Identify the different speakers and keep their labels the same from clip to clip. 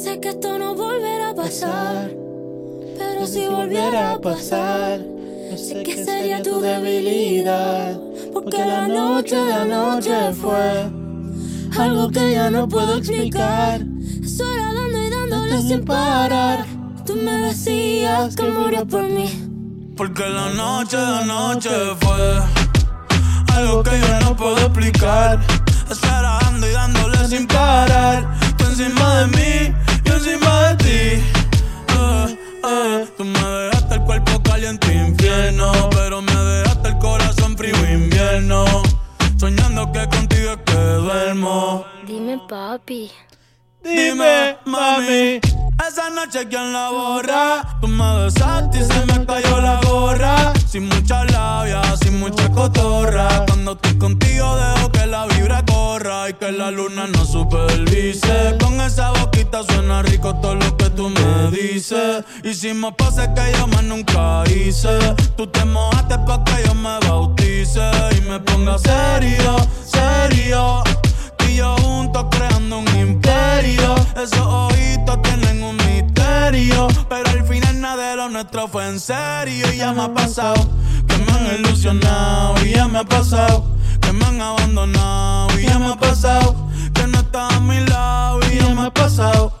Speaker 1: sé que esto no volverá a pasar. Pero si volviera a pasar, no sé qué sería tu debilidad. Porque la noche de anoche fue algo que ya no puedo explicar. Eso era dando y dándole sin parar. Tú me decías que murió por mí.
Speaker 2: Porque la noche de anoche fue algo que yo no puedo explicar. Estar dando y dándole sin parar. Tú encima de mí, yo encima de ti. Eh, eh. Tú me dejaste el cuerpo caliente infierno, pero me dejaste el corazón frío invierno. Soñando que contigo es que duermo.
Speaker 1: Dime, papi.
Speaker 2: Dime, mami. Esa noche quien la borra. Tú me besaste y se me cayó la gorra. Sin mucha labia, sin mucha cotorra. Cuando contigo dejo que la vibra corra y que la luna no supervise. Con esa boquita suena rico todo lo que tú me dices. Hicimos poses que yo más nunca hice. Tú te mojaste pa' que yo me bautice y me ponga serio, serio. Y yo juntos creando un imperio. Esos ojitos tienen un misterio. Pero al final nada de lo nuestro fue en serio. Y ya me ha pasado que me han ilusionado. Y ya me ha pasado que me han abandonado. Y ya me ha pasado que no estás a mi lado. Y ya me ha pasado.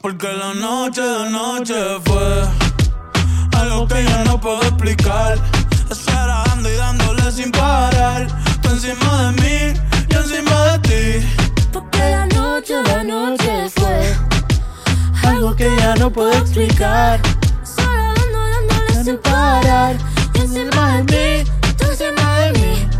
Speaker 2: Porque la noche de noche fue algo que yo no puedo explicar. Estar dando y dándole sin parar. Tú encima de mí, yo encima de ti.
Speaker 1: Porque la noche de anoche fue algo que ya no puedo explicar. Solo dando, dándole sin parar. Encima de mí, tú encima de mí.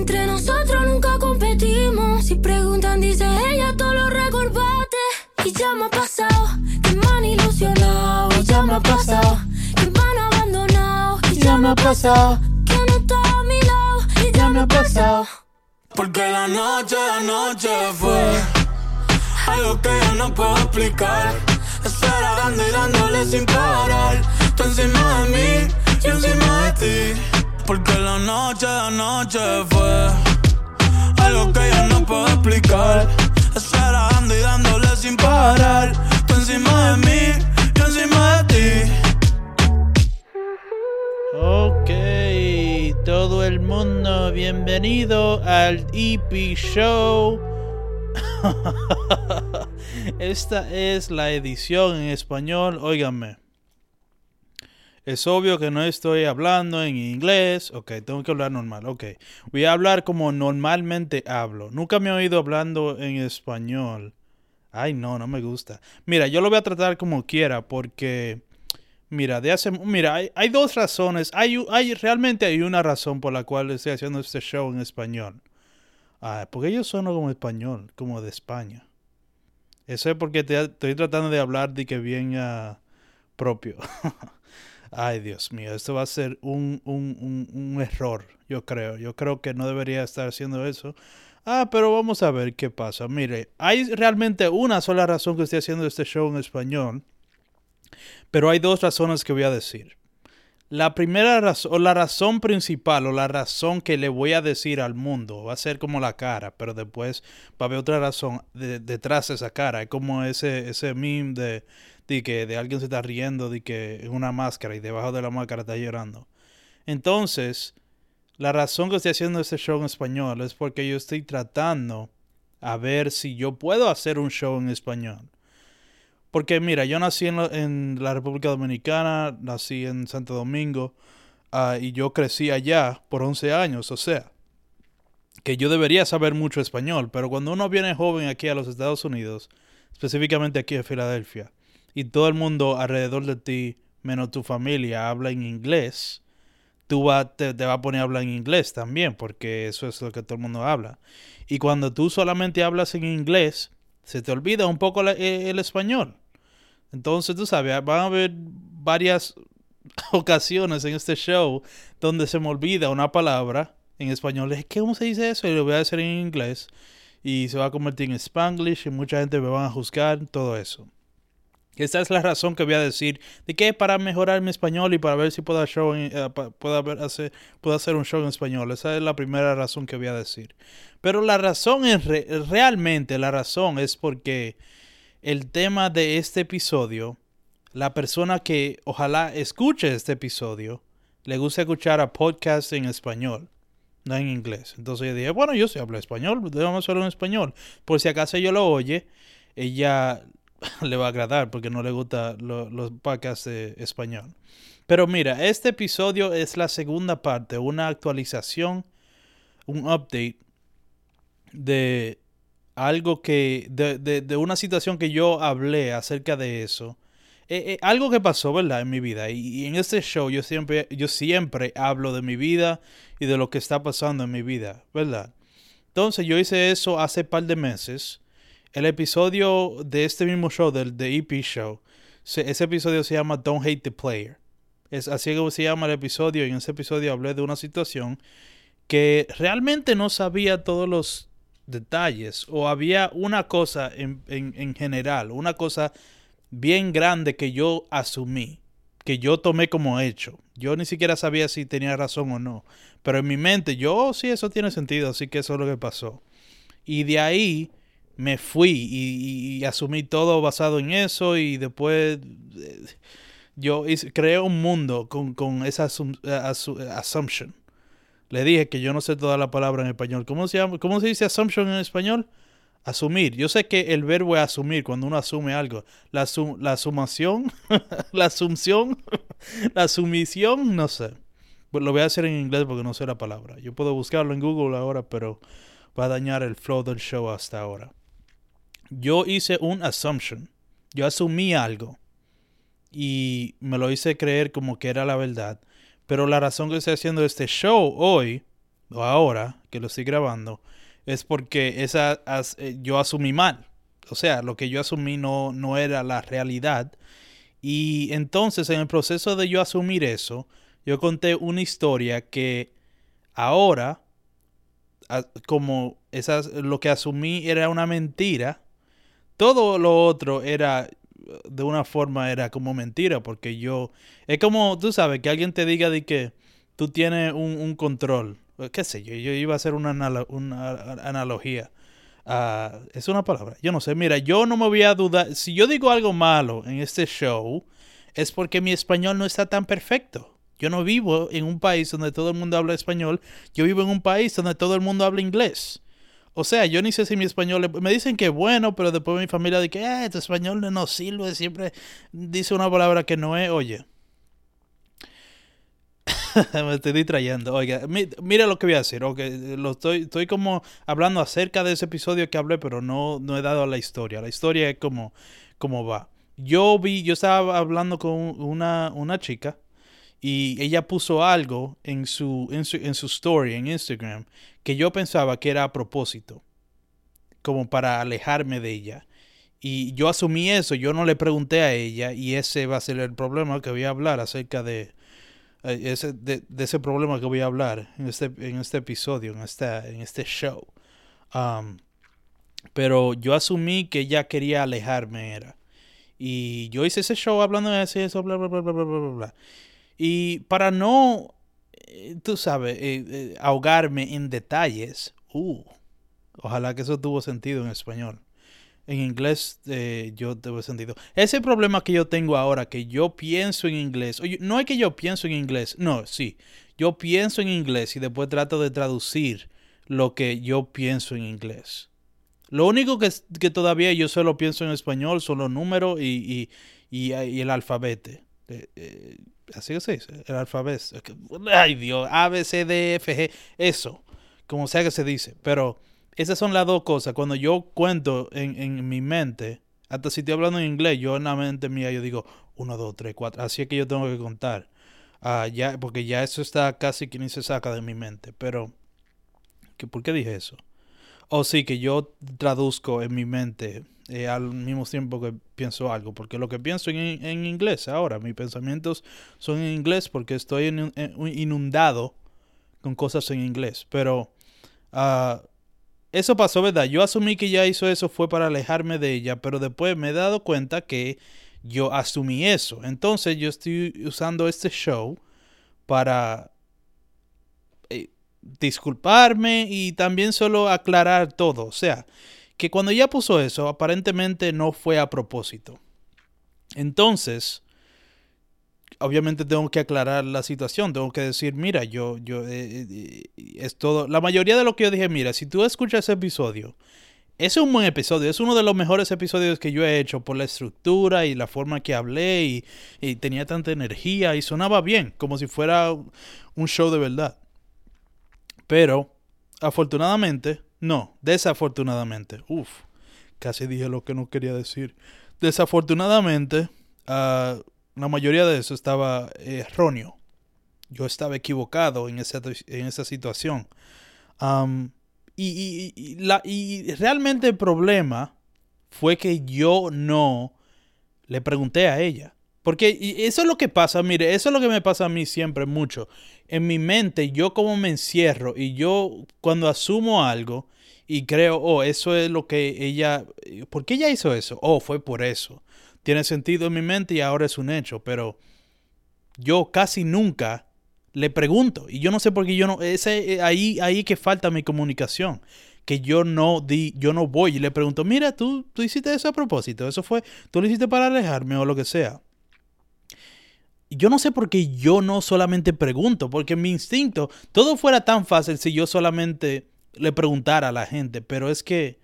Speaker 1: Entre nosotros nunca competimos. Si preguntan, dice ella, todo lo recorbate. Y ya me ha pasado que me han ilusionado. Y ya me ha pasado que me han abandonado. Y ya me ha pasado que no está a mi lado. Y ya me ha pasado.
Speaker 2: Porque la noche de noche fue algo que yo no puedo explicar. Estar dando y dándole sin parar. Tú encima de mí, yo encima de ti. Porque la noche de noche fue algo que yo no puedo explicar. Estar dando y dándole sin parar. Tú encima de mí, yo encima de ti.
Speaker 3: Ok, todo el mundo, bienvenido al EP Show. Esta es la edición en español, óiganme. Es obvio que no estoy hablando en inglés. Ok, tengo que hablar normal. Ok, voy a hablar como normalmente hablo. Nunca me he oído hablando en español. Ay, no, no me gusta. Mira, yo lo voy a tratar como quiera porque... Mira, de hace, mira, hay, dos razones. Hay, hay, realmente hay una razón por la cual estoy haciendo este show en español. Ah, porque yo sueno como español, como de España. Eso es porque estoy tratando de hablar de que bien ah, propio. Ay, Dios mío, esto va a ser un, un, un, error, yo creo. Yo creo que no debería estar haciendo eso. Ah, pero vamos a ver qué pasa. Mire, hay realmente una sola razón que estoy haciendo este show en español. Pero hay dos razones que voy a decir. La primera razón, o la razón principal, o la razón que le voy a decir al mundo, va a ser como la cara, pero después va a haber otra razón de- detrás de esa cara. Es como ese, ese meme de, de que de alguien se está riendo, de que en una máscara y debajo de la máscara está llorando. Entonces, la razón que estoy haciendo este show en español es porque yo estoy tratando a ver si yo puedo hacer un show en español. Porque mira, yo nací en la, República Dominicana, nací en Santo Domingo ah, y yo crecí allá por 11 años, o sea, que yo debería saber mucho español, pero cuando uno viene joven aquí a los Estados Unidos, específicamente aquí en Filadelfia, y todo el mundo alrededor de ti, menos tu familia, habla en inglés, tú va, te, te va a poner a hablar en inglés también, porque eso es lo que todo el mundo habla. Y cuando tú solamente hablas en inglés, se te olvida un poco eh, el español. Entonces, tú sabes, van a haber varias ocasiones en este show donde se me olvida una palabra en español. Es que, ¿cómo se dice eso? Y lo voy a decir en inglés. Y se va a convertir en spanglish y mucha gente me va a juzgar, todo eso. Esta es la razón que voy a decir de que para mejorar mi español y para ver si puedo, eh, hacer, puedo hacer un show en español. Esa es la primera razón que voy a decir. Pero la razón es realmente la razón es porque el tema de este episodio, la persona que ojalá escuche este episodio, le gusta escuchar a podcast en español, no en inglés. Entonces yo dije, bueno, yo sí hablo español, debemos hablar en español. Por si acaso yo lo oye, ella le va a agradar porque no le gusta los podcasts de español. Pero mira, este episodio es la segunda parte, una actualización, un update de algo que, de, de, una situación que yo hablé acerca de eso. Eh, eh, algo que pasó, ¿verdad? En mi vida. Y, y, en este show yo siempre, yo siempre hablo de mi vida y de lo que está pasando en mi vida, ¿verdad? Entonces yo hice eso hace par de meses el episodio de este mismo show, del de EP Show, ese episodio se llama Don't Hate the Player. Es así que se llama el episodio. Y en ese episodio hablé de una situación que realmente no sabía todos los detalles. O había una cosa en, en general, una cosa bien grande que yo asumí, que yo tomé como hecho. Yo ni siquiera sabía si tenía razón o no. Pero en mi mente, yo, oh, sí, eso tiene sentido, así que eso es lo que pasó. Y de ahí me fui y, asumí todo basado en eso y después eh, yo creé un mundo con, con esa assumption. Le dije que yo no sé toda la palabra en español. ¿Cómo se, llama? ¿Cómo se dice assumption en español? Asumir. Yo sé que el verbo es asumir cuando uno asume algo. La, la sumación, la asunción, la sumisión, no sé. Pues lo voy a hacer en inglés porque no sé la palabra. Yo puedo buscarlo en Google ahora, pero va a dañar el flow del show hasta ahora yo hice un assumption. Yo asumí algo. Y me lo hice creer como que era la verdad. Pero la razón que estoy haciendo este show hoy, o ahora, que lo estoy grabando, es porque esa, eh, yo asumí mal. O sea, lo que yo asumí no, no era la realidad. Y entonces, en el proceso de yo asumir eso, yo conté una historia que ahora, como esas, lo que asumí era una mentira, todo lo otro era, de una forma, era como mentira, porque yo, es como, tú sabes, que alguien te diga de que tú tienes un, control, qué sé yo, yo iba a hacer una, una analogía. Uh, es una palabra, yo no sé, mira, yo no me voy a dudar, si yo digo algo malo en este show, es porque mi español no está tan perfecto. Yo no vivo en un país donde todo el mundo habla español, yo vivo en un país donde todo el mundo habla inglés. O sea, yo ni sé si mi español. Me dicen que bueno, pero después mi familia dice que ah, este español no sirve. Siempre dice una palabra que no es. Oye. me estoy distrayendo. Oiga, mira lo que voy a decir. Okay, lo estoy, estoy como hablando acerca de ese episodio que hablé, pero no, no he dado la historia. La historia es como, como va. Yo vi, yo estaba hablando con una, una chica y ella puso algo en su, en su, en su story en Instagram que yo pensaba que era a propósito, como para alejarme de ella. Y yo asumí eso, yo no le pregunté a ella y ese va a ser el problema que voy a hablar acerca de, eh, ese, de, ese problema que voy a hablar en este, en este episodio, en, esta, en este show. Um, pero yo asumí que ella quería alejarme, era. Y yo hice ese show hablando de eso, bla, bla, bla, bla, bla, bla, bla. Y para no eh, tú sabes, eh, eh, ahogarme en detalles. Uh, ojalá que eso tuvo sentido en español. En inglés yo tuve sentido. Ese problema que yo tengo ahora, que yo pienso en inglés, oye, no es que yo pienso en inglés, no, sí, yo pienso en inglés y después trato de traducir lo que yo pienso en inglés. Lo único que, que todavía yo solo pienso en español son los números y, y, y, el alfabeto así que se dice, el alfabeto. Ay Dios, A, B, C, D, F, G, eso, como sea que se dice. Pero esas son las dos cosas. Cuando yo cuento en, en mi mente, hasta si estoy hablando en inglés, yo en la mente mía yo digo 1, 2, 3, 4. Así es que yo tengo que contar. Uh, ya, porque ya eso está casi que ni se saca de mi mente. Pero, ¿por qué dije eso? O sí, que yo traduzco en mi mente eh, al mismo tiempo que pienso algo, porque lo que pienso en, inglés ahora, mis pensamientos son en inglés porque estoy inundado con cosas en inglés, pero uh, eso pasó, ¿verdad? Yo asumí que ya hizo eso fue para alejarme de ella, pero después me he dado cuenta que yo asumí eso. Entonces yo estoy usando este show para eh, disculparme y también solo aclarar todo. O sea, que cuando ella puso eso, aparentemente no fue a propósito. Entonces, obviamente tengo que aclarar la situación, tengo que decir, mira, yo, yo, eh, eh, es todo, la mayoría de lo que yo dije, mira, si tú escuchas ese episodio, es un buen episodio, es uno de los mejores episodios que yo he hecho por la estructura y la forma que hablé y, y tenía tanta energía y sonaba bien, como si fuera un show de verdad. Pero, afortunadamente, no, desafortunadamente, uff, casi dije lo que no quería decir. Desafortunadamente, uh, la mayoría de eso estaba erróneo. Yo estaba equivocado en esa, en esa situación. y, la, y realmente el problema fue que yo no le pregunté a ella. Porque eso es lo que pasa, mire, eso es lo que me pasa a mí siempre mucho. En mi mente, yo como me encierro y yo cuando asumo algo y creo, oh, eso es lo que ella, ¿por qué ella hizo eso? Oh, fue por eso tiene sentido en mi mente y ahora es un hecho, pero yo casi nunca le pregunto y yo no sé por qué yo no ese eh, ahí ahí que falta mi comunicación que yo no di yo no voy y le pregunto mira tú tú hiciste eso a propósito eso fue tú lo hiciste para alejarme o lo que sea yo no sé por qué yo no solamente pregunto porque mi instinto todo fuera tan fácil si yo solamente le preguntara a la gente pero es que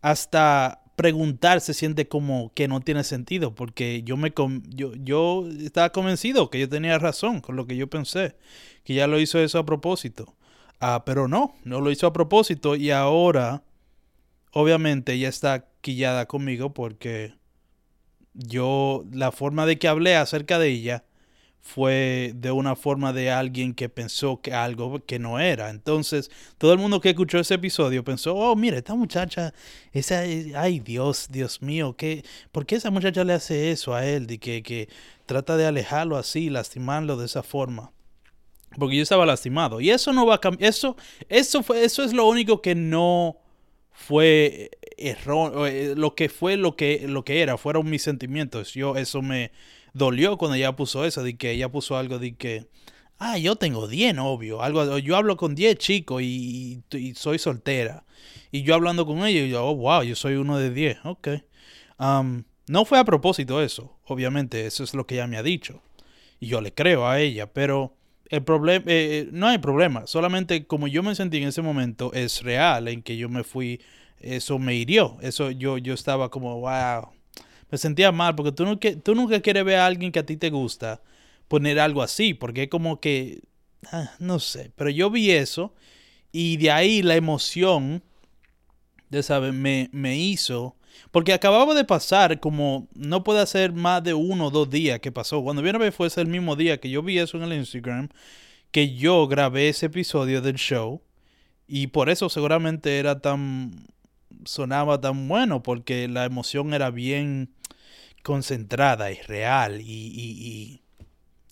Speaker 3: hasta preguntar se siente como que no tiene sentido, porque yo, me yo, yo estaba convencido que yo tenía razón con lo que yo pensé, que ya lo hizo eso a propósito. Ah, pero no, no lo hizo a propósito y ahora, obviamente, ella está quillada conmigo porque yo, la forma de que hablé acerca de ella, fue de una forma de alguien que pensó que algo que no era. Entonces, todo el mundo que escuchó ese episodio pensó, oh, mira, esta muchacha, esa, ay Dios, Dios mío, ¿qué, ¿por qué esa muchacha le hace eso a él? De que, que trata de alejarlo así, lastimarlo de esa forma. Porque yo estaba lastimado. Y eso no va a cambiar. Eso, eso, fue, eso es lo único que no fue error. Eh, lo que fue lo que, lo que era. Fueron mis sentimientos. Yo, eso me dolió cuando ella puso eso, de que ella puso algo de que, ah, yo tengo 10 novios, algo, yo hablo con 10 chicos y, soy soltera. Y yo hablando con ella, y yo, oh, wow, yo soy uno de 10, ok. Um, no fue a propósito eso, obviamente, eso es lo que ella me ha dicho. Y yo le creo a ella, pero el problema, eh, eh, no hay problema, solamente como yo me sentí en ese momento es real, en que yo me fui, eso me hirió, eso yo, yo estaba como, wow, me sentía mal porque tú, no, tú nunca quieres ver a alguien que a ti te gusta poner algo así, porque es como que, ah, no sé, pero yo vi eso y de ahí la emoción, de saber, me, me hizo, porque acababa de pasar como, no puede ser más de uno o dos días que pasó, cuando viene a ver fue ese el mismo día que yo vi eso en el Instagram, que yo grabé ese episodio del show y por eso seguramente era tan sonaba tan bueno porque la emoción era bien concentrada y real y, y,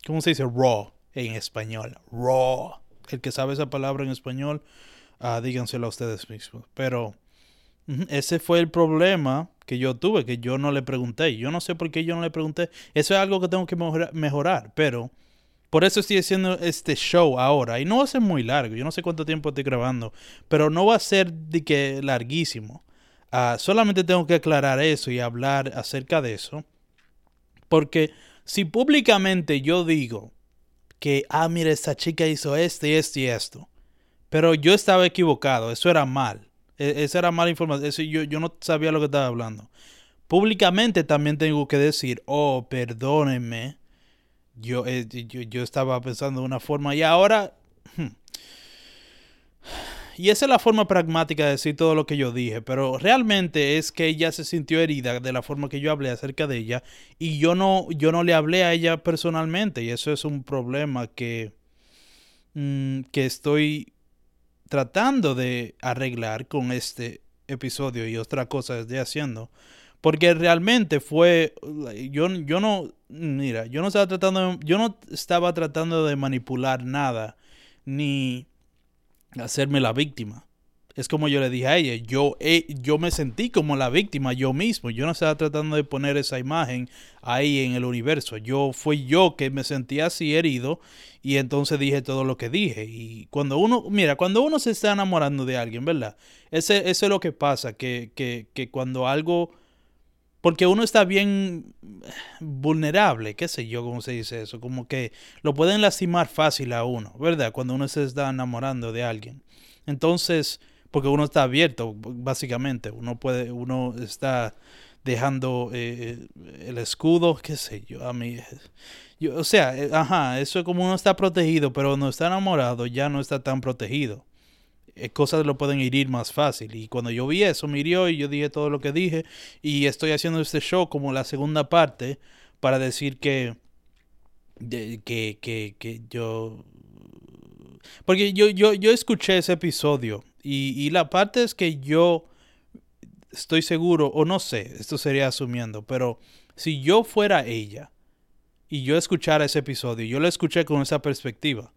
Speaker 3: ¿cómo se dice? Raw en español. Raw. El que sabe esa palabra en español, uh, díganselo a ustedes mismos. Pero ese fue el problema que yo tuve, que yo no le pregunté. Yo no sé por qué yo no le pregunté. Eso es algo que tengo que mejorar, pero por eso estoy haciendo este show ahora. Y no va a ser muy largo. Yo no sé cuánto tiempo estoy grabando, pero no va a ser de que larguísimo. Ah, solamente tengo que aclarar eso y hablar acerca de eso. Porque si públicamente yo digo que, ah, mira, esta chica hizo esto y esto y esto, pero yo estaba equivocado, eso era mal, e, eso era mala información, yo, yo no sabía lo que estaba hablando. Públicamente también tengo que decir, oh, perdónenme, yo, eh, yo, yo estaba pensando de una forma y ahora... Y esa es la forma pragmática de decir todo lo que yo dije, pero realmente es que ella se sintió herida de la forma que yo hablé acerca de ella y yo no, yo no le hablé a ella personalmente y eso es un problema que, mm, que estoy tratando de arreglar con este episodio y otra cosa estoy haciendo. Porque realmente fue, yo, yo no, mira, yo no estaba tratando, yo no estaba tratando de manipular nada, ni hacerme la víctima. Es como yo le dije a ella, yo, eh, yo me sentí como la víctima yo mismo, yo no estaba tratando de poner esa imagen ahí en el universo, yo fui yo que me sentía así herido y entonces dije todo lo que dije. Y cuando uno, mira, cuando uno se está enamorando de alguien, ¿verdad? Ese, eso es lo que pasa, que, que, que cuando algo... Porque uno está bien vulnerable, qué sé yo cómo se dice eso, como que lo pueden lastimar fácil a uno, ¿verdad? Cuando uno se está enamorando de alguien. Entonces, porque uno está abierto, básicamente. Uno puede, uno está dejando eh, el escudo, qué sé yo, a mí. Yo, o sea, eh, ajá, eso es como uno está protegido, pero cuando está enamorado ya no está tan protegido. Eh, cosas lo pueden herir más fácil. Y cuando yo vi eso, me hirió y yo dije todo lo que dije. Y estoy haciendo este show como la segunda parte para decir que, que, que, que yo... Porque yo, yo, yo escuché ese episodio y, la parte es que yo estoy seguro, o no sé, esto sería asumiendo, pero si yo fuera ella y yo escuchara ese episodio, yo lo escuché con esa perspectiva.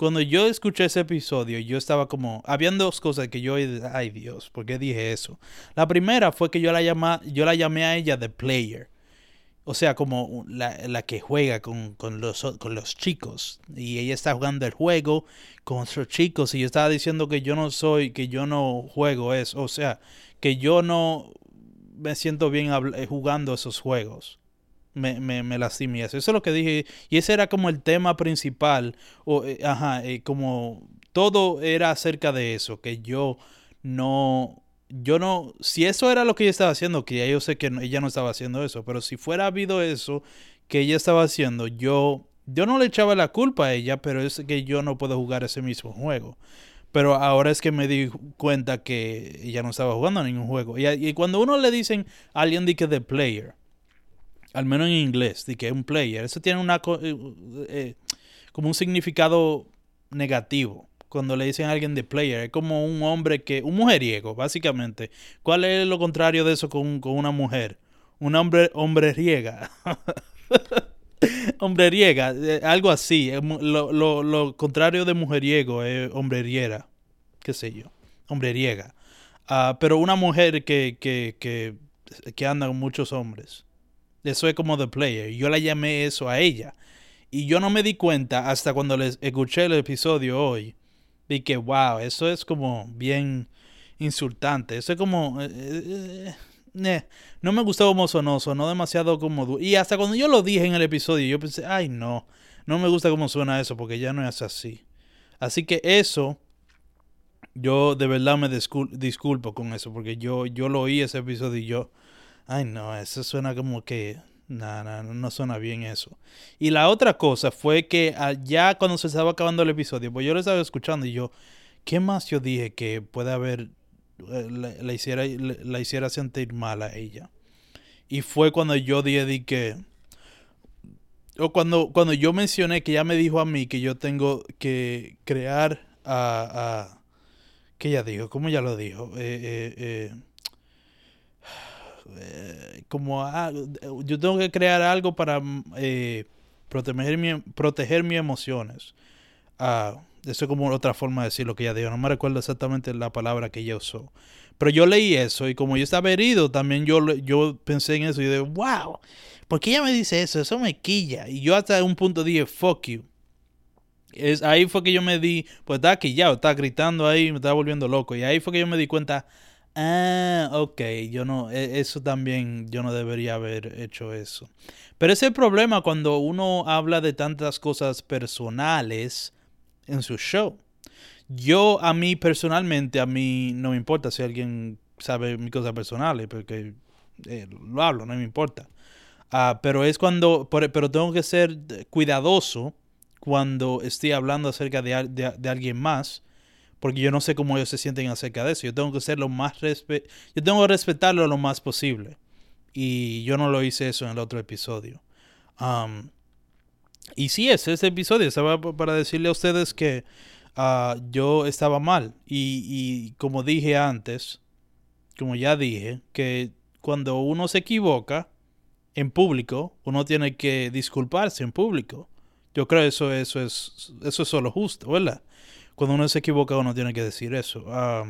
Speaker 3: Cuando yo escuché ese episodio, yo estaba como, habían dos cosas que yo, ay Dios, ¿por qué dije eso? La primera fue que yo la, yo la llamé a ella The Player o sea, como la, que juega con, los, con los chicos. Y ella está jugando el juego con otros chicos. Y yo estaba diciendo que yo no soy, que yo no juego eso. O sea, que yo no me siento bien jugando esos juegos. Me, me, me lastimé eso. Eso es lo que dije. Y ese era como el tema principal. O, eh, ajá, eh, como todo era acerca de eso. Que yo no yo no, si eso era lo que ella estaba haciendo, que ya yo sé que ella no estaba haciendo eso, pero si fuera habido eso que ella estaba haciendo, yo, yo no le echaba la culpa a ella, pero es que yo no puedo jugar ese mismo juego. Pero ahora es que me di cuenta que ella no estaba jugando ningún juego. Y, cuando uno le dicen a alguien de que de player, al menos en inglés, de que es un player, eso tiene una eh, eh, como un significado negativo cuando le dicen a alguien de player. Es como un hombre que. Un mujeriego, básicamente. ¿Cuál es lo contrario de eso con, una mujer? Un hombre, hombre riega. hombre riega, eh, algo así. Lo, lo, contrario de mujeriego es hombre riera. Qué sé yo. Hombre riega. Ah, pero una mujer que, que, que anda con muchos hombres. Eso es como The Player. Yo la llamé eso a ella. Y yo no me di cuenta hasta cuando les escuché el episodio hoy y que, wow, eso es como bien insultante. Eso es como... Eh, eh, eh, no me gustó como sonó, sonó demasiado como... Y hasta cuando yo lo dije en el episodio, yo pensé, ay no, no me gusta cómo suena eso porque ya no es así. Así que eso, yo de verdad me disculpo con eso porque yo, yo lo oí ese episodio y yo, ay no, eso suena como que no, no, no suena bien eso. Y la otra cosa fue que ya cuando se estaba acabando el episodio, pues yo lo estaba escuchando y yo, ¿qué más yo dije que puede haber, eh, la, hiciera, la, hiciera sentir mal a ella? Y fue cuando yo dije que, o cuando, cuando yo mencioné que ella me dijo a mí que yo tengo que crear a, a ¿qué ella dijo? ¿Cómo ella lo dijo? Eh, eh, eh eh, como ah, yo tengo que crear algo para eh, proteger, mi, proteger mis emociones. Ah, eso es como otra forma de decir lo que ella dijo. No me recuerdo exactamente la palabra que ella usó. Pero yo leí eso y como yo estaba herido, también yo, yo pensé en eso y dije, wow, ¿por qué ella me dice eso? Eso me quilla. Y yo hasta un punto dije, fuck you. Es, ahí fue que yo me di, pues estaba quillado, estaba gritando ahí, me estaba volviendo loco. Y ahí fue que yo me di cuenta, Ah, ok, yo no, e, eso también, yo no debería haber hecho eso. Pero ese problema cuando uno habla de tantas cosas personales en su show. Yo, a mí personalmente, a mí no me importa si alguien sabe mis cosas personales, porque eh, lo hablo, no me importa. Ah, pero es cuando, pero tengo que ser cuidadoso cuando estoy hablando acerca de, de alguien más porque yo no sé cómo ellos se sienten acerca de eso. Yo tengo que ser lo más respe yo tengo que respetarlo lo más posible. Y yo no lo hice eso en el otro episodio. Um, y sí es ese episodio, estaba para decirle a ustedes que ah, yo estaba mal. Y, y como dije antes, como ya dije, que cuando uno se equivoca en público, uno tiene que disculparse en público. Yo creo eso, eso es, eso es solo justo, ¿verdad? Cuando uno se equivoca, uno tiene que decir eso. Ah,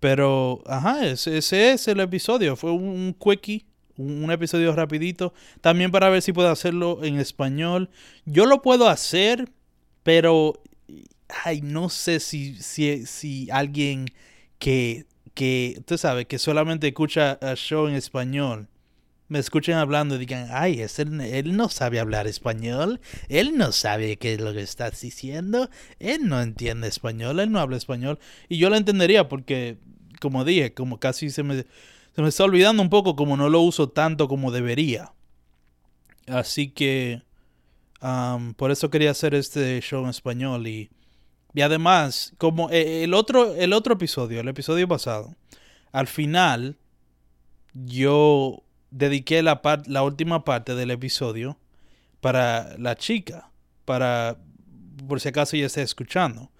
Speaker 3: pero, ajá, ese, es el episodio. Fue un, un quickie, un, un, episodio rapidito. También para ver si puedo hacerlo en español. Yo lo puedo hacer, pero, ay, no sé si, si, si alguien que, que, tú sabes, que solamente escucha el show en español me escuchen hablando y digan, ay, es él, no sabe hablar español, él no sabe qué es lo que estás diciendo, él no entiende español, él no habla español. Y yo lo entendería porque, como dije, como casi se me, se me está olvidando un poco, como no lo uso tanto como debería. Así que, um, por eso quería hacer este show en español y... Y además, como eh, el otro, el otro episodio, el episodio pasado, al final yo dediqué la, part, la última parte del episodio para la chica, para por si acaso ella está escuchando.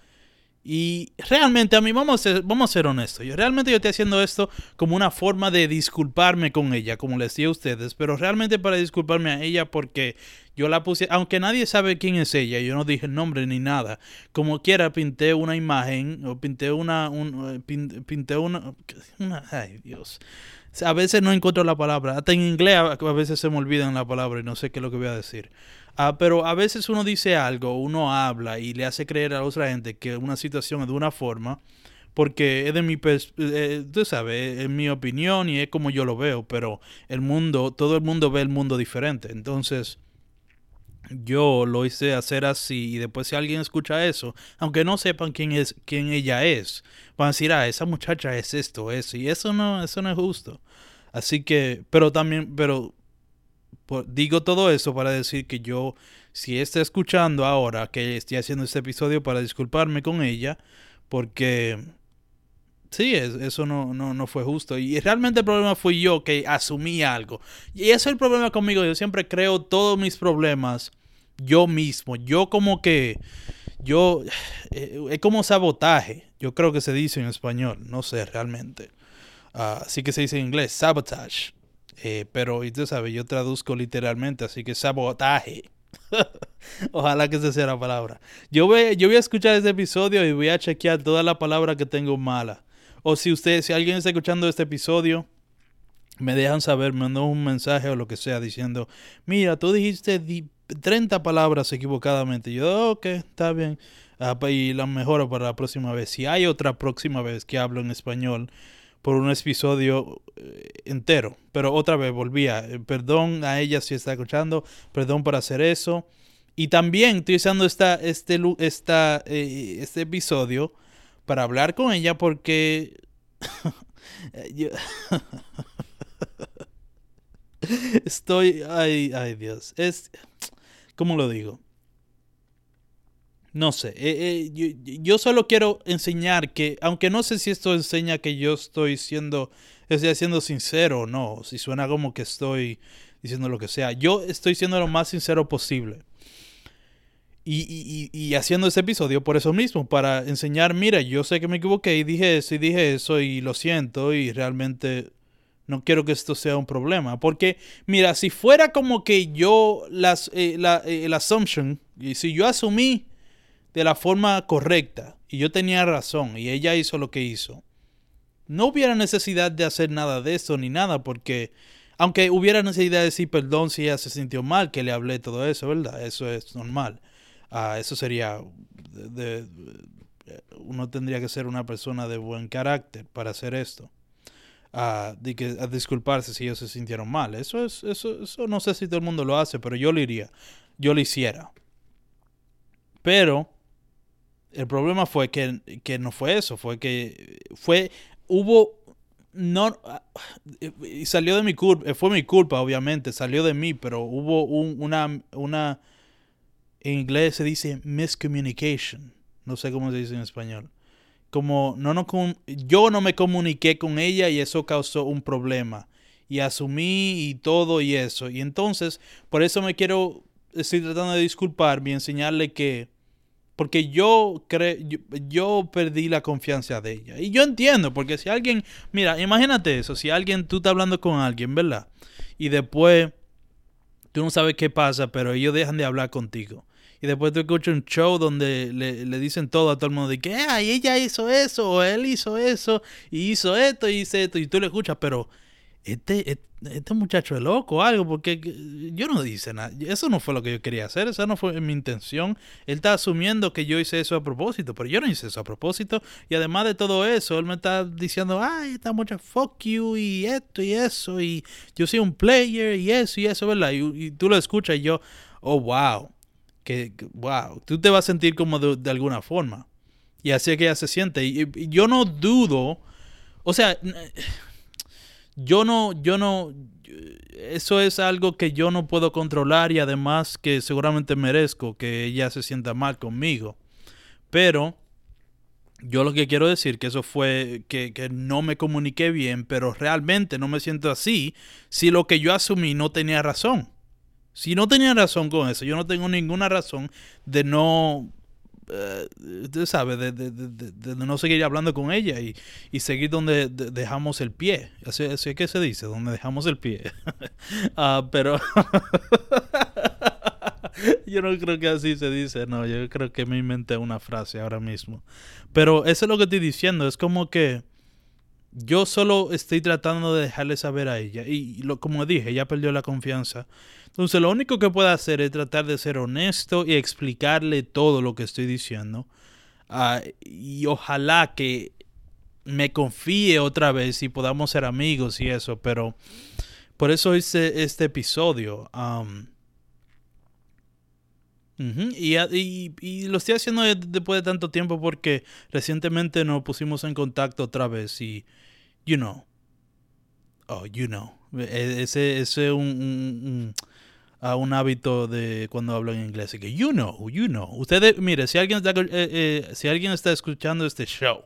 Speaker 3: Y realmente a mí, vamos a, ser, vamos a ser honestos, yo realmente yo estoy haciendo esto como una forma de disculparme con ella, como les decía a ustedes, pero realmente para disculparme a ella porque yo la puse, aunque nadie sabe quién es ella, yo no dije el nombre ni nada, como quiera pinté una imagen, o pinté una, un, pinté una, una ay Dios, a veces no encuentro la palabra. Hasta en inglés a veces se me olvidan la palabra y no sé qué es lo que voy a decir. Uh, pero a veces uno dice algo, uno habla y le hace creer a otra gente que una situación es de una forma, porque es de mi, eh, tú sabes, es mi opinión y es como yo lo veo, pero el mundo, todo el mundo ve el mundo diferente. Entonces, yo lo hice hacer así y después si alguien escucha eso, aunque no sepan quién es quién ella es, van a decir, "Ah, esa muchacha es esto, eso." Y eso no eso no es justo. Así que, pero también pero por, digo todo eso para decir que yo si está escuchando ahora que estoy haciendo este episodio para disculparme con ella porque Sí, eso no, no, no, fue justo. Y realmente el problema fui yo que asumí algo. Y ese es el problema conmigo. Yo siempre creo todos mis problemas yo mismo. Yo como que... Yo... Eh, es como sabotaje. Yo creo que se dice en español. No sé realmente. Uh, así que se dice en inglés. Sabotage. Eh, pero, y tú sabes, yo traduzco literalmente. Así que sabotaje. Ojalá que esa sea la palabra. Yo voy, yo voy a escuchar este episodio y voy a chequear toda la palabra que tengo mala. O si usted, si alguien está escuchando este episodio, me dejan saber, me un mensaje o lo que sea diciendo, mira, tú dijiste 30 palabras equivocadamente. yo, ok, está bien. Ah, y la mejoro para la próxima vez. Si hay otra próxima vez que hablo en español por un episodio eh, entero. Pero otra vez volvía. Eh, perdón a ella si está escuchando. Perdón por hacer eso. Y también estoy usando esta, este, esta, eh, este episodio para hablar con ella porque yo estoy ay ay Dios es cómo lo digo no sé eh, eh, yo, yo, solo quiero enseñar que aunque no sé si esto enseña que yo estoy siendo estoy siendo sincero o no si suena como que estoy diciendo lo que sea yo estoy siendo lo más sincero posible y, y, y, haciendo este episodio por eso mismo, para enseñar, mira, yo sé que me equivoqué y dije eso y dije eso y lo siento y realmente no quiero que esto sea un problema. Porque, mira, si fuera como que yo, las, eh, la, eh, el assumption, y si yo asumí de la forma correcta y yo tenía razón y ella hizo lo que hizo, no hubiera necesidad de hacer nada de eso ni nada porque... Aunque hubiera necesidad de decir perdón si ella se sintió mal, que le hablé todo eso, ¿verdad? Eso es normal. Uh, eso sería de, uno tendría que ser una persona de buen carácter para hacer esto. Uh, de que, a disculparse si ellos se sintieron mal. Eso es, eso, eso no sé si todo el mundo lo hace, pero yo lo iría, yo lo hiciera. Pero el problema fue que, que no fue eso, fue que fue, hubo, no, y salió de mi culpa, fue mi culpa obviamente, salió de mí, pero hubo un, una, una, en inglés se dice miscommunication. No sé cómo se dice en español. Como no, no, yo no me comuniqué con ella y eso causó un problema. Y asumí y todo y eso. Y entonces, por eso me quiero, estoy tratando de disculparme y enseñarle que Porque yo, cre yo, yo, perdí la confianza de ella. Y yo entiendo, porque si alguien, mira, imagínate eso, si alguien, tú estás hablando con alguien, ¿verdad? Y después, tú no sabes qué pasa, pero ellos dejan de hablar contigo. Y después tú escuchas un show donde le, le, dicen todo a todo el mundo, de que, ay, ella hizo eso, o él hizo eso, y hizo esto, y hizo esto, y tú le escuchas, pero este, este, muchacho es loco o algo, porque yo no dice nada. Eso no fue lo que yo quería hacer, esa no fue mi intención. Él está asumiendo que yo hice eso a propósito, pero yo no hice eso a propósito. Y además de todo eso, él me está diciendo, ay, esta mucha fuck you y esto y eso, y yo soy un player y eso y eso, ¿verdad? Y, tú lo escuchas y yo, oh, wow, que, wow, tú te vas a sentir como de, alguna forma. Y así es que ella se siente. y yo no dudo, o sea yo no, yo no, eso es algo que yo no puedo controlar y además que seguramente merezco que ella se sienta mal conmigo. Pero yo lo que quiero decir que eso fue que, que, no me comuniqué bien, pero realmente no me siento así si lo que yo asumí no tenía razón. Si no tenía razón con eso, yo no tengo ninguna razón de no uh, usted sabe, de, de, de, de, no seguir hablando con ella y, y seguir donde dejamos el pie. Así, así, es que se dice, donde dejamos el pie. uh, pero yo no creo que así se dice, no, yo creo que me inventé una frase ahora mismo. Pero eso es lo que estoy diciendo, es como que yo solo estoy tratando de dejarle saber a ella. Y lo, como dije, ella perdió la confianza. Entonces lo único que puedo hacer es tratar de ser honesto y explicarle todo lo que estoy diciendo. Uh, y ojalá que me confíe otra vez y podamos ser amigos y eso. Pero por eso hice este episodio. Y, y, lo estoy haciendo después de tanto tiempo porque recientemente nos pusimos en contacto otra vez y you know. Oh, you know. E, ese es un, un, un, un, hábito de cuando hablo en inglés. Que you know, you know. Ustedes, mire, si alguien está, eh, eh, si alguien está escuchando este show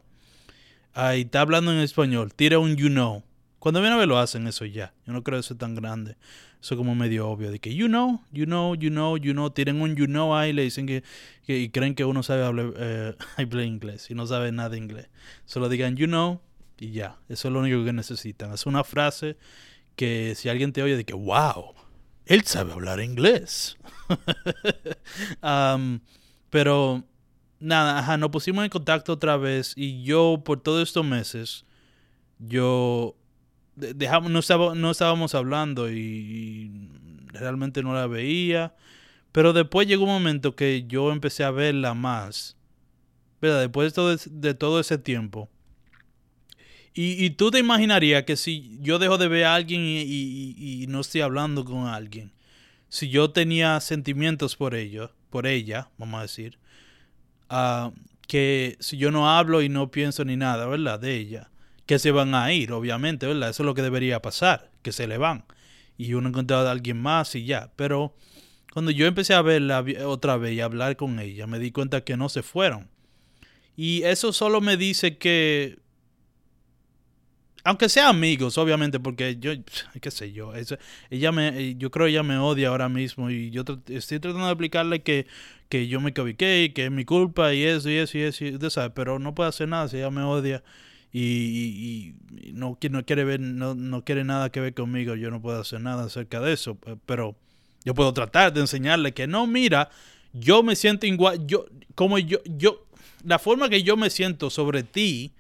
Speaker 3: ah, y está hablando en español, tira un you know. Cuando viene a ver lo hacen eso ya. Yo no creo eso es tan grande. Eso es como medio obvio. De que you know, you know, you know, you know. Tienen un you know ahí y le dicen que, que y creen que uno sabe hablar, eh, inglés y no sabe nada de inglés. Solo digan you know, y ya, eso es lo único que necesitan. Es una frase que si alguien te oye de que, wow, él sabe hablar inglés. pero nada, ajá, nos pusimos en contacto otra vez y yo por todos estos meses, yo dejamos, no, estaba, no estábamos hablando y, realmente no la veía. Pero después llegó un momento que yo empecé a verla más. ¿Verdad? Después de todo ese tiempo y, tú te imaginarías que si yo dejo de ver a alguien y, no estoy hablando con alguien, si yo tenía sentimientos por ello, por ella, vamos a decir, uh, que si yo no hablo y no pienso ni nada, ¿verdad? De ella, que se van a ir, obviamente, ¿verdad? Eso es lo que debería pasar, que se le van. Y uno encontrado a alguien más y ya. Pero cuando yo empecé a verla otra vez y a hablar con ella, me di cuenta que no se fueron. Y eso solo me dice que aunque sea amigos, obviamente, porque yo, qué sé yo, eso, ella me, yo creo ella me odia ahora mismo y yo estoy tratando de explicarle que, que yo me equivoqué, que es mi culpa y eso y eso y eso, y sabe, pero no puedo hacer nada si ella me odia y, y, y no, no, quiere ver, no, no quiere nada que ver conmigo, yo no puedo hacer nada acerca de eso, pero yo puedo tratar de enseñarle que no, mira, yo me siento igual, yo, como yo, yo, la forma que yo me siento sobre ti,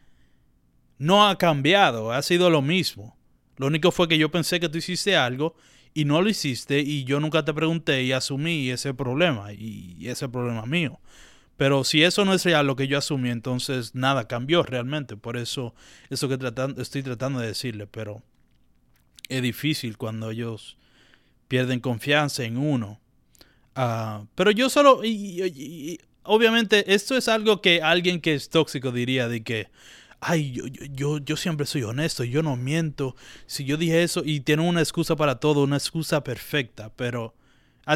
Speaker 3: no ha cambiado, ha sido lo mismo. Lo único fue que yo pensé que tú hiciste algo y no lo hiciste y yo nunca te pregunté y asumí ese problema y ese problema mío. Pero si eso no es real lo que yo asumí, entonces nada cambió realmente. Por eso, eso que estoy tratando de decirle, pero es difícil cuando ellos pierden confianza en uno. Uh, pero yo solo, y, obviamente esto es algo que alguien que es tóxico diría de que, ay, yo, yo, yo siempre soy honesto, yo no miento. Si yo dije eso y tiene una excusa para todo, una excusa perfecta, pero...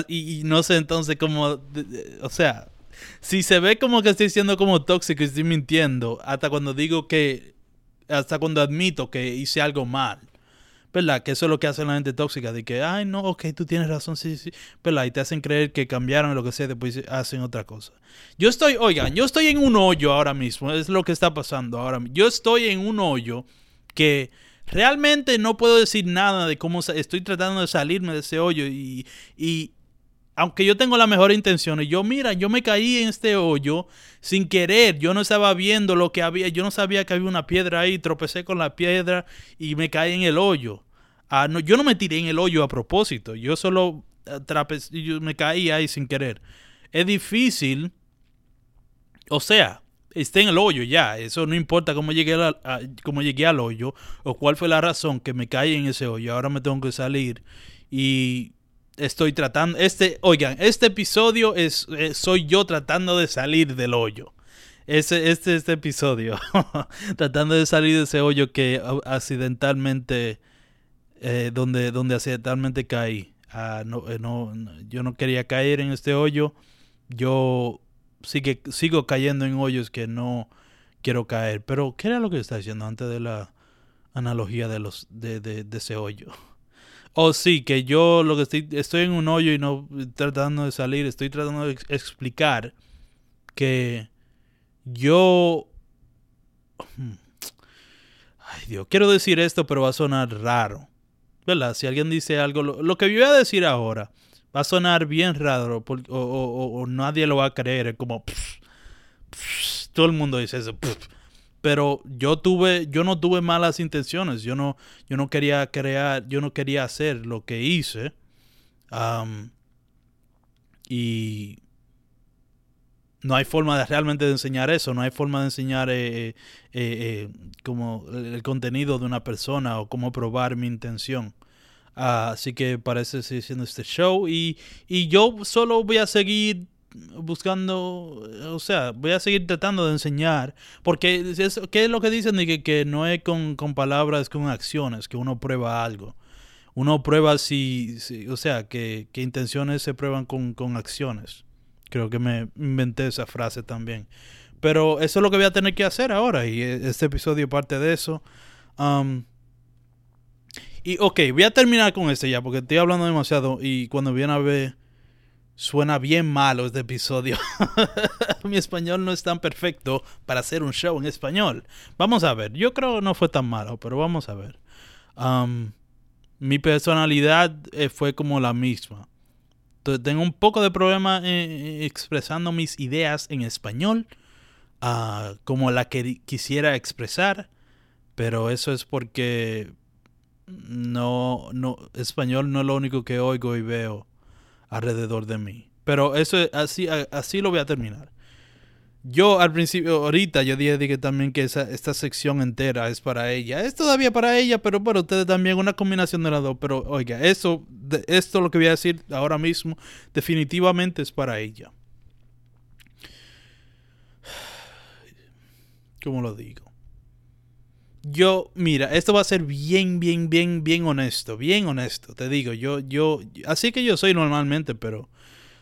Speaker 3: Y, y no sé entonces cómo... O sea, si se ve como que estoy siendo como tóxico y estoy mintiendo, hasta cuando digo que... Hasta cuando admito que hice algo mal. ¿Verdad? Que eso es lo que hace la gente tóxica, de que, ay, no, ok, tú tienes razón, sí, sí, ¿verdad? Y te hacen creer que cambiaron lo que sea, después hacen otra cosa. Yo estoy, oigan, yo estoy en un hoyo ahora mismo, es lo que está pasando ahora. Yo estoy en un hoyo que realmente no puedo decir nada de cómo estoy tratando de salirme de ese hoyo y, y aunque yo tengo la mejor intención, yo mira, yo me caí en este hoyo sin querer, yo no estaba viendo lo que había, yo no sabía que había una piedra ahí, tropecé con la piedra y me caí en el hoyo. Ah, no, yo no me tiré en el hoyo a propósito, yo solo eh, yo me caí ahí sin querer. Es difícil, o sea, esté en el hoyo ya, eso no importa cómo llegué, cómo llegué al hoyo o cuál fue la razón que me caí en ese hoyo, ahora me tengo que salir y estoy tratando, este, oigan, este episodio es, eh, soy yo tratando de salir del hoyo. Este, este, este episodio, tratando de salir de ese hoyo que accidentalmente, eh, donde, donde accidentalmente caí. Ah, eh, no, yo no quería caer en este hoyo. Yo sigue, sigo cayendo en hoyos que no quiero caer. Pero, ¿qué era lo que estaba diciendo antes de la analogía de, los, de, de, de ese hoyo? Oh, sí, que yo lo que estoy, estoy en un hoyo y no tratando de salir, estoy tratando de explicar que yo... Ay Dios, quiero decir esto, pero va a sonar raro. ¿Verdad? Si alguien dice algo, lo, que voy a decir ahora va a sonar bien raro o, nadie lo va a creer. Es como... todo el mundo dice eso pero yo tuve yo no tuve malas intenciones. Yo no yo no quería crear yo no quería hacer lo que hice y no hay forma de realmente de enseñar eso. No hay forma de enseñar eh, eh, eh, como el contenido de una persona o cómo probar mi intención. Así que parece seguir siendo este show y, y yo solo voy a seguir buscando, o sea, voy a seguir tratando de enseñar, porque ¿qué es lo que dicen? que, que no es con, con, palabras, con acciones, que uno prueba algo. Uno prueba si, o sea, que, que, intenciones se prueban con, con, acciones. Creo que me inventé esa frase también. Pero eso es lo que voy a tener que hacer ahora, y e, este episodio parte de eso. Y ok, voy a terminar con este ya, porque estoy hablando demasiado, y cuando viene a ver Suena bien malo este episodio. Mi español no es tan perfecto para hacer un show en español. Vamos a ver. Yo creo que no fue tan malo, pero vamos a ver. mi personalidad eh, fue como la misma. Entonces, tengo un poco de problema eh, eh, expresando mis ideas en español, ah, como la que quisiera expresar, pero eso es porque no, no, español no es lo único que oigo y veo alrededor de mí. Pero eso así, así lo voy a terminar. Yo al principio, ahorita yo dije, también que esa, esta sección entera es para ella. Es todavía para ella, pero para ustedes también una combinación de las dos. Pero oiga, eso, esto lo que voy a decir ahora mismo, definitivamente es para ella. ¿Cómo lo digo? Yo, mira, esto va a ser bien, bien, bien, bien honesto, bien honesto, te digo, yo, yo, así que yo soy normalmente, pero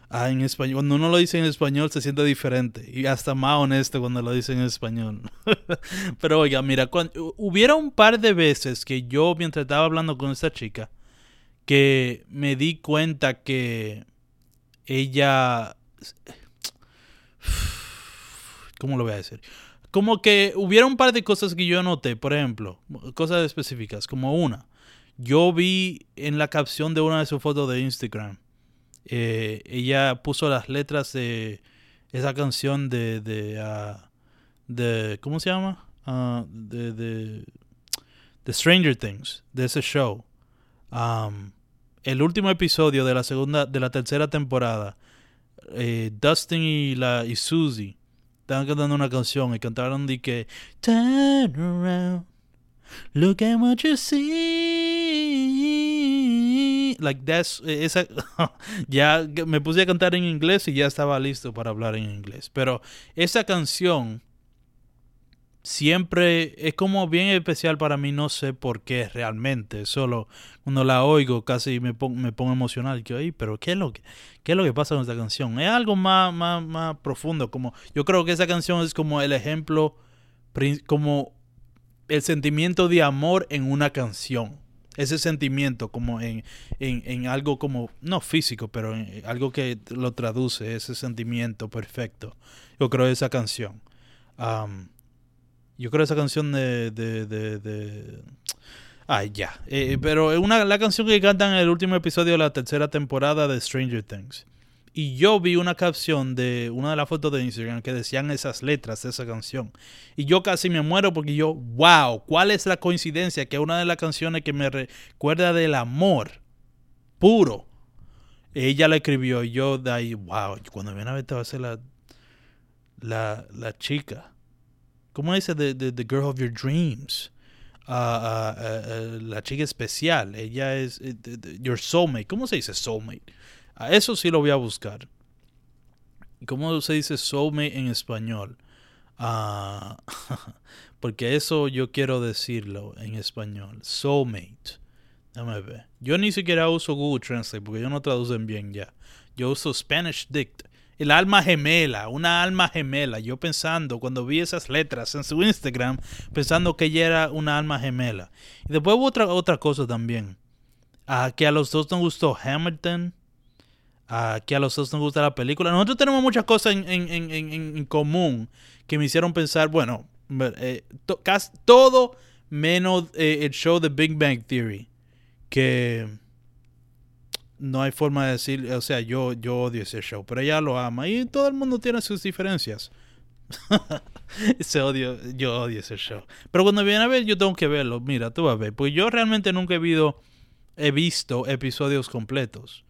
Speaker 3: ah, en español, cuando uno lo dice en español se siente diferente y hasta más honesto cuando lo dice en español. pero oiga, mira, cuando, hubiera un par de veces que yo, mientras estaba hablando con esta chica, que me di cuenta que ella, ¿cómo lo voy a decir? Como que hubiera un par de cosas que yo noté, por ejemplo, cosas específicas, como una, yo vi en la capción de una de sus fotos de Instagram, eh, ella puso las letras de esa canción de, de, ah, de ¿cómo se llama? Uh, de, de, Stranger Things, de ese show. El último episodio de la segunda, de la tercera temporada, eh, Dustin y, la, y Susie estaban cantando una canción y cantaron de que Turn around, look at what you see. Like that's esa ya me puse a cantar en inglés y ya estaba listo para hablar en inglés. Pero esa canción siempre es como bien especial para mí, no sé por qué realmente, solo cuando la oigo casi me, pongo, emocional, que, pero ¿qué es, lo que, ¿qué es lo que pasa con esta canción? Es algo más, más, más profundo, como yo creo que esa canción es como el ejemplo, como el sentimiento de amor en una canción. ese sentimiento como en, en, en algo como, no físico, pero en algo que lo traduce, ese sentimiento perfecto. Yo creo esa canción. Yo creo esa canción de... de, de, de Ay, ya. Eh, pero es la canción que cantan en el último episodio de la tercera temporada de Stranger Things. Y yo vi una capción de una de las fotos de Instagram que decían esas letras de esa canción. Y yo casi me muero porque yo, wow, ¿cuál es la coincidencia que una de las canciones que me recuerda del amor puro? Ella la escribió y yo de ahí, wow, cuando viene a ver te va a ser la, la, la chica. ¿Cómo dice? The, the, girl of your dreams. Uh, uh, uh, la chica especial. Ella es eh, your soulmate. ¿Cómo se dice soulmate? A eso sí lo voy a buscar. ¿Cómo se dice soulmate en español? Ah, porque eso yo quiero decirlo en español. Soulmate. Déjame ver. Yo ni siquiera uso Google Translate porque yo no traducen bien ya. Yo uso Spanish Dict. El alma gemela, una alma gemela. Yo pensando, cuando vi esas letras en su Instagram, pensando que ella era una alma gemela. Y después hubo otra, otra cosa también. Uh, que a los dos nos gustó Hamilton. Uh, que a los dos nos gusta la película. Nosotros tenemos muchas cosas en, en, en, en común que me hicieron pensar, bueno, eh, casi todo menos eh, el show de Big Bang Theory. Que no hay forma de decir, o sea, yo, yo odio ese show, pero ella lo ama y todo el mundo tiene sus diferencias. ese odio, yo odio ese show. Pero cuando viene a ver, yo tengo que verlo. Mira, tú vas a ver. Pues yo realmente nunca he, visto, he visto episodios completos.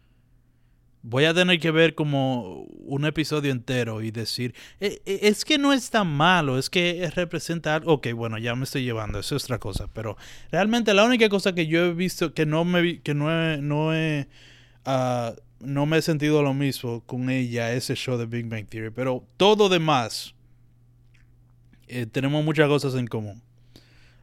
Speaker 3: Voy a tener que ver como un episodio entero y decir, es que no es tan malo, es que representa algo. Ok, bueno, ya me estoy llevando, eso es otra cosa. Pero realmente la única cosa que yo he visto que no me que no no he Uh, no me he sentido lo mismo con ella, ese show de Big Bang Theory, pero todo demás eh, tenemos muchas cosas en común.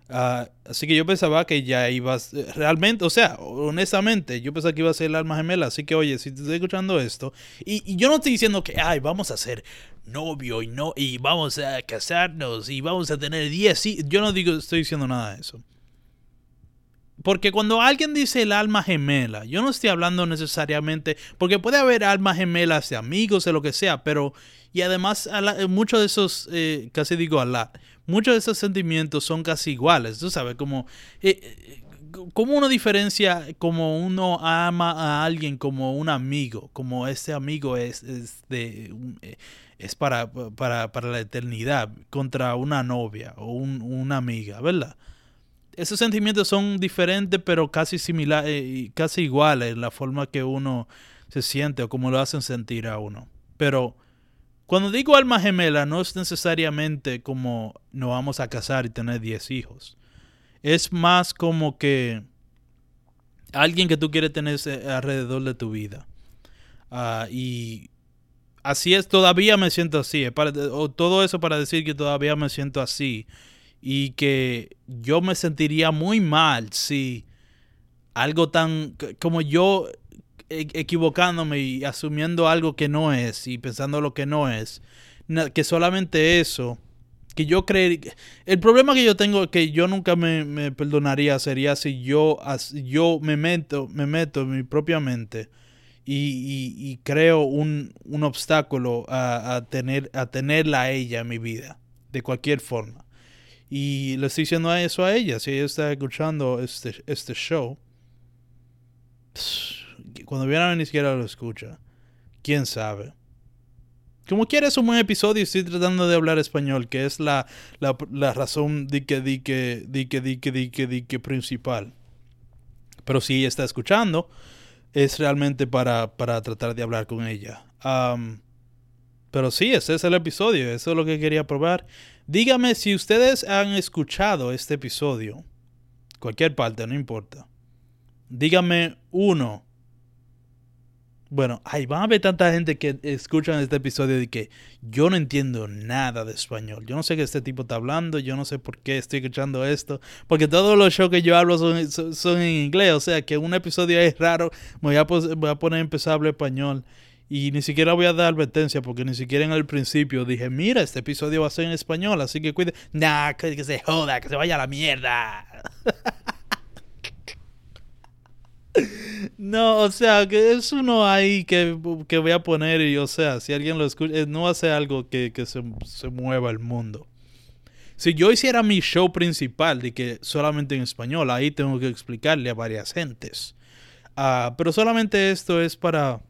Speaker 3: Uh, así que yo pensaba que ya ibas, realmente, o sea, honestamente, yo pensaba que iba a ser el alma gemela. Así que, oye, si te estoy escuchando esto, y, yo no estoy diciendo que, ay, vamos a ser novio y no, y vamos a casarnos y vamos a tener 10, sí, yo no digo, estoy diciendo nada de eso. Porque cuando alguien dice el alma gemela, yo no estoy hablando necesariamente, porque puede haber almas gemelas de amigos, de lo que sea, pero, y además muchos de esos, eh, casi digo la muchos de esos sentimientos son casi iguales, tú sabes, como, eh, como uno diferencia, como uno ama a alguien como un amigo, como ese amigo es, es de... Eh, es para, para, para, la eternidad contra una novia o un, una amiga, ¿verdad? Esos sentimientos son diferentes, pero casi similares, eh, casi iguales la forma que uno se siente o como lo hacen sentir a uno. Pero cuando digo alma gemela, no es necesariamente como nos vamos a casar y tener 10 hijos. Es más como que alguien que tú quieres tener alrededor de tu vida. Uh, y así es, todavía me siento así. Para, todo eso para decir que todavía me siento así y que yo me sentiría muy mal si algo tan como yo e, equivocándome y asumiendo algo que no es y pensando lo que no es, que solamente eso, que yo creería, el problema que yo tengo que yo nunca me, me perdonaría sería si yo, yo me, meto, me meto en mi propia mente y, y, y creo un, un obstáculo a, a, tener, a tenerla a ella en mi vida, de cualquier forma. Y le estoy diciendo eso a ella, si ella está escuchando este, este show, cuando viene ni siquiera lo escucha. ¿Quién sabe? Como quiera es un buen episodio estoy tratando de hablar español, que es la, la, la razón de que, di que, di que, que, que, que principal. Pero si ella está escuchando, es realmente para, para tratar de hablar con ella. Pero sí, ese es el episodio, eso es lo que quería probar. Dígame si ustedes han escuchado este episodio, cualquier parte, no importa. Dígame uno. Bueno, hay van a haber tanta gente que escuchan este episodio de que yo no entiendo nada de español. Yo no sé qué este tipo está hablando, yo no sé por qué estoy escuchando esto. Porque todos los shows que yo hablo son, son, en inglés. O sea que un episodio es raro. Me voy a, voy a poner a empezar a hablar español. Y ni siquiera voy a dar advertencia porque ni siquiera en el principio dije, mira, este episodio va a ser en español, así que cuide. Nah, que, se joda, que se vaya a la mierda. No, o sea, que es uno ahí que, que voy a poner y, o sea, si alguien lo escucha, eh, no hace algo que, que se, se mueva el mundo. Si yo hiciera mi show principal de que solamente en español, ahí tengo que explicarle a varias gentes. Ah, pero solamente esto es para...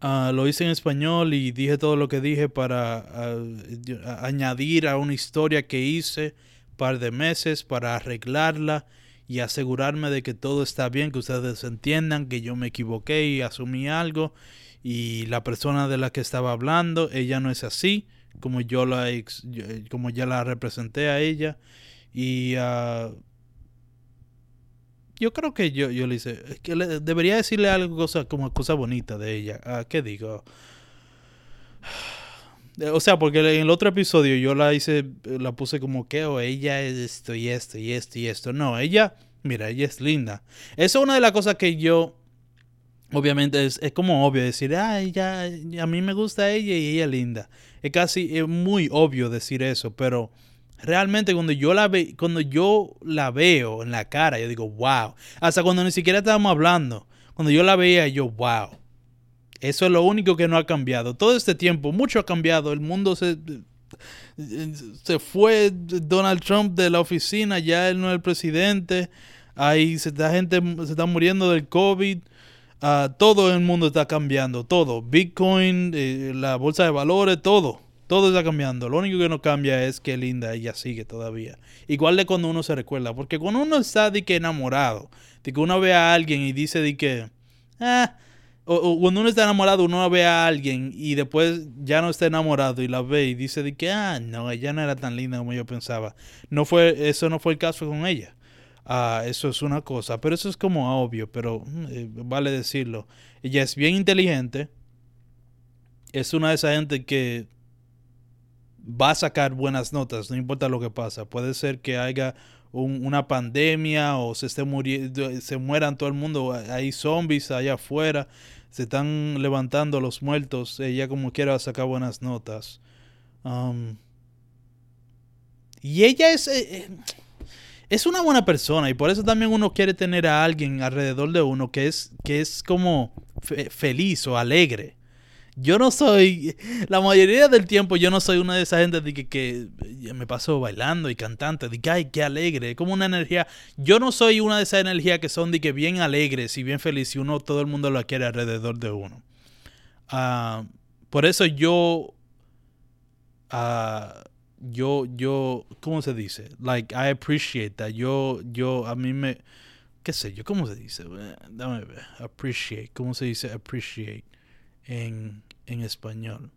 Speaker 3: ah, lo hice en español y dije todo lo que dije para a- añadir a una historia que hice par de meses para arreglarla y asegurarme de que todo está bien, que ustedes entiendan que yo me equivoqué y asumí algo y la persona de la que estaba hablando, ella no es así, como yo la como ya la representé a ella y ah, yo creo que yo, yo le hice, que le- debería decirle algo cosa, como cosa bonita de ella. Ah, ¿Qué digo? O sea, porque en el otro episodio yo la hice, la puse como que, o ella es esto y esto y esto y esto. No, ella, mira, ella es linda. Eso es una de las cosas que yo, obviamente, es, es como obvio decir, ah, ella, a mí me gusta ella y ella es linda. Es casi, es muy obvio decir eso, pero realmente cuando yo la ve, cuando yo la veo en la cara, yo digo, wow. Hasta cuando ni siquiera estábamos hablando, cuando yo la veía, yo, wow. Eso es lo único que no ha cambiado. Todo este tiempo, mucho ha cambiado. El mundo se, se fue Donald Trump de la oficina, ya él no es el presidente. Ahí se está gente se está muriendo del COVID. Ah, todo el mundo está cambiando, todo. Bitcoin, eh, la bolsa de valores, todo. Todo está cambiando. Lo único que no cambia es que linda ella sigue todavía. Igual de cuando uno se recuerda. Porque cuando uno está de que enamorado, de que uno ve a alguien y dice de que, ah, o, cuando uno está enamorado, uno ve a alguien y después ya no está enamorado y la ve y dice de que, ah, no, ella no era tan linda como yo pensaba. No fue, eso no fue el caso con ella. Ah, eso es una cosa, pero eso es como obvio, pero mm, eh, vale decirlo. Ella es bien inteligente. Es una de esas gente que va a sacar buenas notas, no importa lo que pasa. Puede ser que haya un- una pandemia o se esté muriendo, se mueran todo el mundo, hay zombies allá afuera, se están levantando los muertos, ella como quiera va a sacar buenas notas. Um, y ella es, eh, eh, es una buena persona y por eso también uno quiere tener a alguien alrededor de uno que es, que es como fe- feliz o alegre. Yo no soy, la mayoría del tiempo yo no soy una de esas gente de que, que me paso bailando y cantante, de que ay, qué alegre, como una energía. Yo no soy una de esas energías que son de que bien alegres y bien felices y uno, todo el mundo lo quiere alrededor de uno. Ah, por eso yo, ah, yo, yo, ¿cómo se dice? Like, I appreciate that. Yo, yo, a mí me, qué sé yo, ¿cómo se dice? Dame appreciate, ¿cómo se dice appreciate en, en español?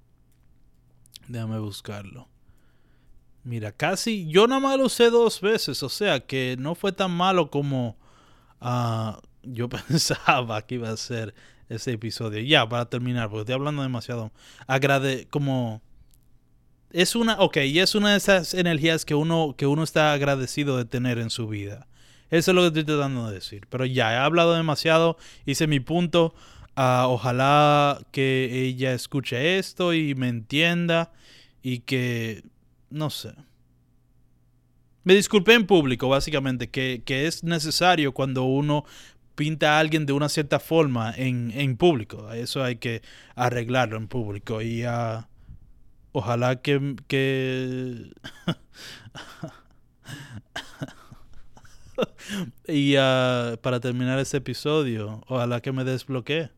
Speaker 3: Déjame buscarlo. Mira, casi, yo nada más lo usé dos veces, o sea que no fue tan malo como ah, yo pensaba que iba a ser ese episodio. Ya, para terminar, porque estoy hablando demasiado. Agrade, como es una, ok, y es una de esas energías que uno, que uno está agradecido de tener en su vida. Eso es lo que estoy tratando de decir. Pero ya, he hablado demasiado, hice mi punto. Ojalá que ella escuche esto y me entienda y que, no sé. Me disculpé en público, básicamente, que, que es necesario cuando uno pinta a alguien de una cierta forma en, en público. Eso hay que arreglarlo en público. Y ah, ojalá que... que y ah, para terminar este episodio, ojalá que me desbloquee.